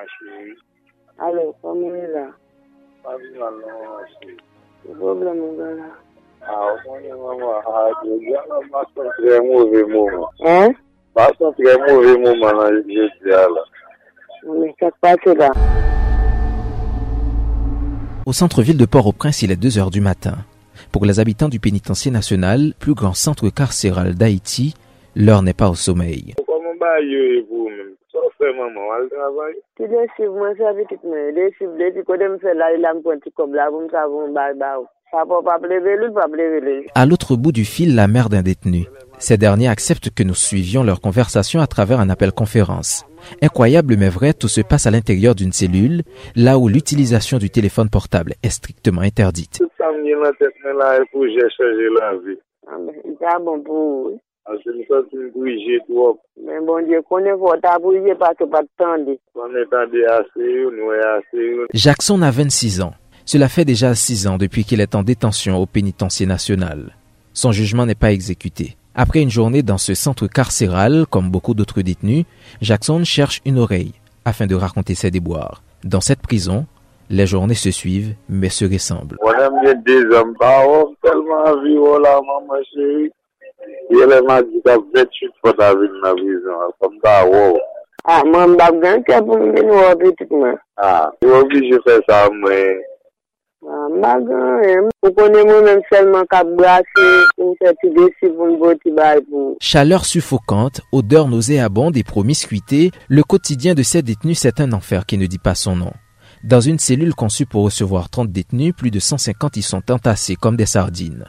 ma chérie. Alo, famille là. Pas bien, non, ma chérie. Le problème, mon gars, là. Ah, au moins, maman, ah, je viens de passer un très mauvais moment. Hein? Passe un très mauvais moment dans le jeu de là. Mais ça se passe là. Au centre-ville de Port-au-Prince, il est 2 heures du matin. Pour les habitants du pénitencier national, plus grand centre carcéral d'Haïti, l'heure n'est pas au sommeil. Maman, il a l'autre bout du fil, la mère d'un détenu. Ces derniers acceptent que nous suivions leur conversation à travers un appel conférence. Incroyable mais vrai, tout se passe à l'intérieur d'une cellule, là où l'utilisation du téléphone portable est strictement interdite. Tout ça me vient dans la tête, mais là, pour j'ai changé la vie. Ah, mais c'est bon pour bon. Jackson a 26 ans. Cela fait déjà 6 ans depuis qu'il est en détention au pénitencier national. Son jugement n'est pas exécuté. Après une journée dans ce centre carcéral, comme beaucoup d'autres détenus, Jackson cherche une oreille afin de raconter ses déboires. Dans cette prison, les journées se suivent mais se ressemblent. M'a dit que 28 fois dans la prison, comme ça, wow. Ah, moi, je suis bien pour me venir petit moi. Ah, je suis obligé de faire ça, mais. Ah, magan, vous connaissez moi-même seulement qu'à brasser, pour me faire petit décis pour me botter bail pour. Chaleur suffocante, odeur nauséabonde et promiscuité, le quotidien de ces détenus c'est un enfer qui ne dit pas son nom. Dans une cellule conçue pour recevoir 30 détenus, plus de 150 y sont entassés comme des sardines.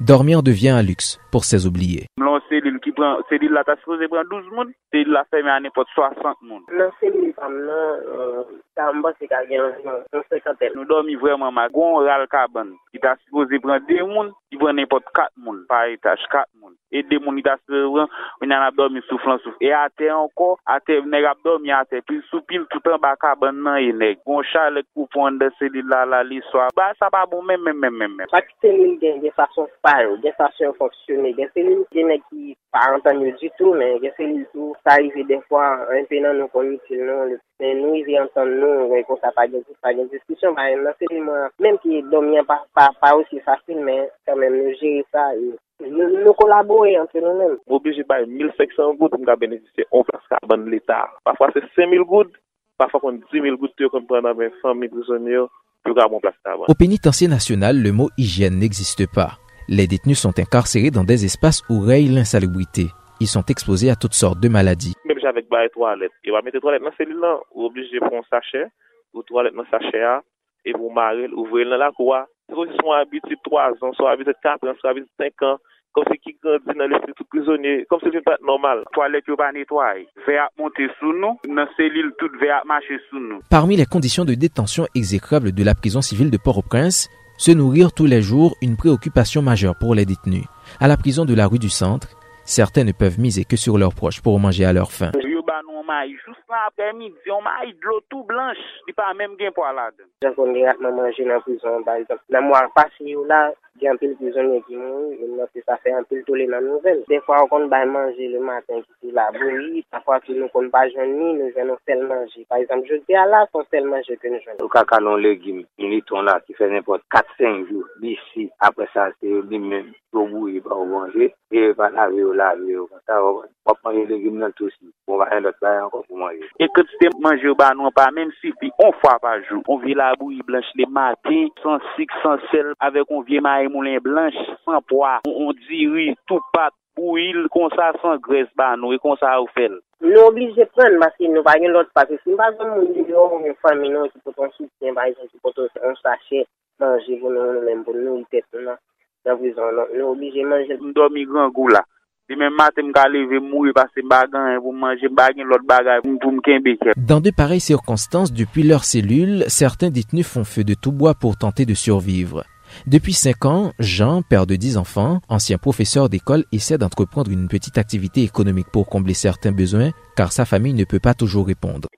Dormir devient un luxe pour ces oubliés. Mlon selil ki pran, selil la ta supose pran 12 moun, selil la ferme an nepot 60 moun. Nan selil fam nan, ta mba se ka gen nan, nan se katel. Nou dormi vreman ma, ki ta supose pran 2 moun, ki pran nepot 4 moun, pa etaj 4 moun. e demoni da se ran, wè nan abdomi souf lan souf. E ate anko, ate neg abdomi ate, pil sou pil toutan baka ban nan e neg. Gon chale koupon de seli la la li swa. Ba sa pa bon men men men men men. Pati selil gen gen fason fay ou, gen fason foksyone, gen selil gen ne ki pa antan yo di tou men, gen selil tou sa yive defwa, anpe nan nou koni til non, nou le. Men nou yive antan nou, wè kon sa pa gen tou, pa gen diskusyon, ba yon nan selil man. Menm ki domi an pa, pa, pa ou si fasil men, kamen nou jiri sa yon. Nous, nous collaborer entre nous-mêmes. obligé par 1500 gouttes pour bénéficier en place carbone de l'État. Parfois c'est 5000 gouttes, parfois on 10 000 gouttes qu'on prend dans 100 000 prisonniers pour avoir un place carbone. Au pénitencier national, le mot hygiène n'existe pas. Les détenus sont incarcérés dans des espaces où règne l'insalubrité. Ils sont exposés à toutes sortes de maladies. Même avec bah, toilettes. Et va mettre toilettes dans cellule là, ou obligé pour un sachet, ou toilette dans sachet là, et vous marrer, ouvrir dans la cour. C'est si sont habitués 3 ans, soit habitués 4 ans, soit habitués 5 ans, comme si qui grandit dans le tout prisonnier, comme si c'était pas normal. Toilet yo pa netwaye. Ve ap monte sou nou, nan selil tout ve ap mache sou nou. Parmi les conditions de détention exécrables de la prison civile de Port-au-Prince, se nourrir tous les jours une préoccupation majeure pour les détenus. À la prison de la rue du Centre, certains ne peuvent miser que sur leurs proches pour manger à leur faim. yo ba nou may, jous nan apre midi, yon may dlo tout blanche, di pa menm gen po alade. Jan kon li ratman manje nan prizon, par exemple, nan mwa pasi yo la, di anpil prizon yon ki moun, yon nan se sa fe anpil tole nan nouvel. De fwa ou kon bay manje le maten ki ti la boui, sa fwa ki nou kon ba jouni, nou jen nou sel manje. Par exemple, je di ala, son sel manje ke nou jouni. Ou kaka non legim, yon liton la ki fe nipot 4-5 jou, bisi, apre sa se yo li men, yo boui ba ou manje, e pa lave yo lave yo, sa wap manje legim nan tout si, pou va en lot non la yon kon pou manje. E kote se manje ou ba nou pa, menm si pi on fwa pa jou. On vi la bouye blanche le matin, san sik, san sel, avek on vie ma moulin blanche, san poa. On, on diri tout pat pou il kon sa san gres ba nou e kon sa ou fel. Nou oblije pren, maske nou pa yon lot pati. si mba zon moun li yo, moun fami nou ki poton soutien, ba yon ki poton an sachet, manje pou nou, nou menm pou nou, itet nou, nan Nan vizan nou, nou oblije manje. Mdo mi gran gou la. Non. Di men matin m ka leve m bagan pou manje, m bagin lot bagay pou m kenbe ke. Dans de pareilles circonstances, depuis leur cellule, certains détenus font feu de tout bois pour tenter de survivre. Depuis 5 ans, Jean, père de 10 enfants, ancien professeur d'école, essaie d'entreprendre une petite activité économique pour combler certains besoins, car sa famille ne peut pas toujours répondre.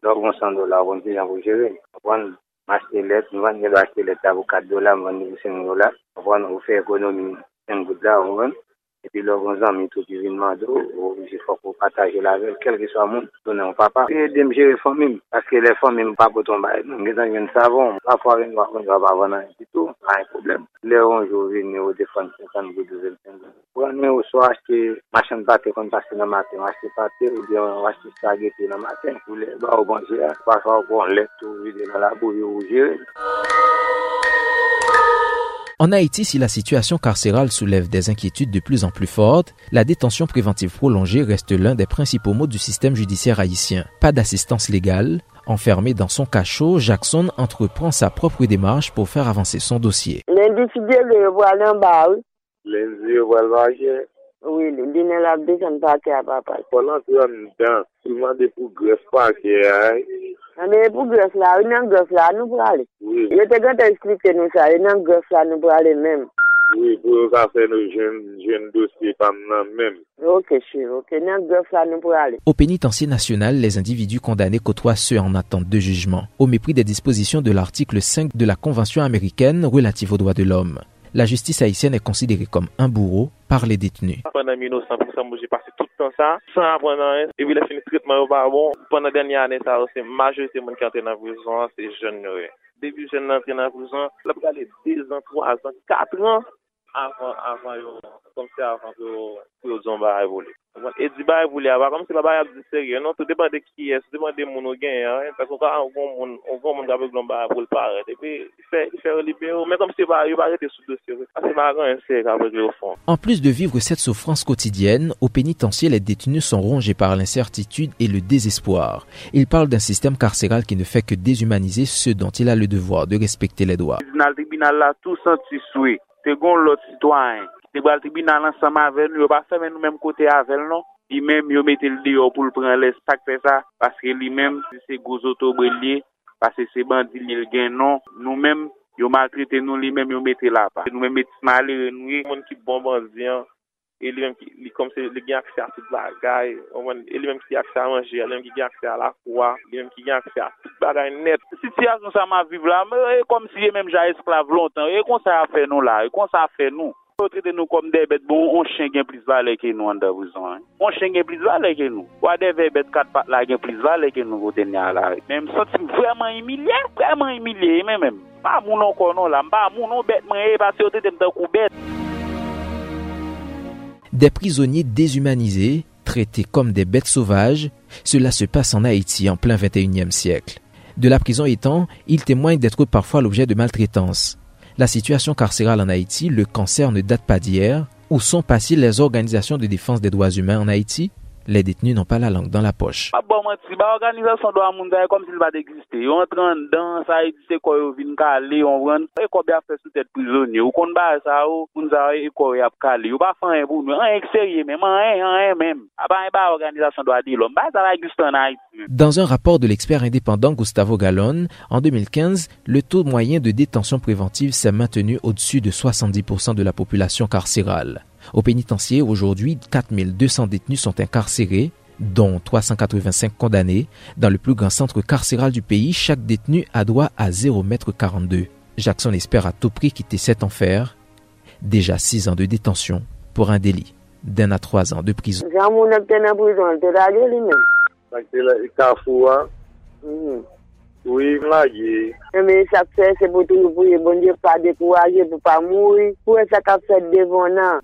epi lor an zanmi tou ki vin mando, ou si fok ou pataje la vel, kelke swa moun, tonen ou papa. E dem jere fomim, paske le fomim pa poton baye, nou getan yon savon, pa fwa ven wakon jwa pa vana, di tou, pa yon problem. Le anjou vin yo defan 50 go 12 el 15. Ou anme ou so achte machan pate kon pase nan maten, achte pate ou di an achte spageti nan maten, ou le ba ou banje, pa fwa ou kon let ou vide nan la bou yo ou jere. En Haïti, si la situation carcérale soulève des inquiétudes de plus en plus fortes, la détention préventive prolongée reste l'un des principaux mots du système judiciaire haïtien. Pas d'assistance légale. Enfermé dans son cachot, Jackson entreprend sa propre démarche pour faire avancer son dossier. L'individu le voit en bas, oui. Lenzi yo wal waje, Oui, il n'est là, descend pas à papa. pour greffe là, il y a un greffe là, nous pour aller. Oui, Il était quand expliqué nous ça, il y a un greffe là, nous pour aller même. oui, pou yo ka fe nou jen, dosye pam nan menm. Ok, chérie, ok, il y a un greffe là, nous pour aller. Au pénitencier national, les individus condamnés côtoient ceux en attente de jugement, au mépris des dispositions de l'article 5 de la Convention américaine relative aux droits de l'homme. La justice haïtienne est considérée comme un bourreau par les détenus. Pendant 1900%, moi j'ai passé tout le temps ça, sans apprendre rien. Et puis, le fini traitement, yo pas bon. Pendant la dernière année, ça, c'est majorité de monde qui entre dans la prison, c'est jeune. Début jeune entrer dans la prison, là, pour aller 2 ans, 3 ans, 4 ans, avant, avant, comme ça, avant que non, tout de de ou le fond. En plus de vivre cette souffrance quotidienne, au pénitencier, les détenus sont rongés par l'incertitude et le désespoir. Ils parlent d'un système carcéral qui ne fait que déshumaniser ceux dont il a le devoir de respecter les droits. Tribunal tout. Te gon. Li bal tribunal ansama avel, yo pa semen nou menm kote avel non. Li menm yo mette li deyo pou l pren les pak fe sa, paske li menm se gozoto brelye, paske se bandi li gen non. Nou menm yo maltrete nou, li menm yo mette la pa. Nou menm metis mali renouye, moun ki bonbon ziyan. E li menm ki, li kom se li gen akse a tout bagay, oman, e li menm ki akse a manje, li menm ki gen akse a la kwa, li menm ki gen akse a tout bagay net. Sityasyon sa ma viv la, e kom si ye menm ja esklav lontan, e kon sa a fè nou la, e kon sa a fè nou. Des prisonniers déshumanisés, traités comme des bêtes sauvages, cela se passe en Haïti en plein 21e siècle. De la prison étant, ils témoignent d'être parfois l'objet de maltraitance. La situation carcérale en Haïti, le cancer ne date pas d'hier. Où sont passées les organisations de défense des droits humains en Haïti? Les détenus n'ont pas la langue dans la poche. Dans un rapport de l'expert indépendant Gustavo Gallon, en 2015, le taux moyen de détention préventive s'est maintenu au-dessus de 70% de la population carcérale. Au pénitencier, aujourd'hui, 4200 détenus sont incarcérés, dont 385 condamnés. Dans le plus grand centre carcéral du pays, chaque détenu a droit à 0,42 m. Jackson espère à tout prix quitter cet enfer. Déjà 6 ans de détention pour un délit d'un à 3 ans de prison. Oui, mlage. Eme sak fè se pou tou pou ye bon Dieu pa dekouaje pou pa mouri. Pou e sa kap fèt devon nan.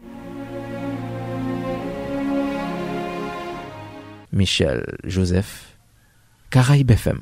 Michel Joseph, Caraïbe FM.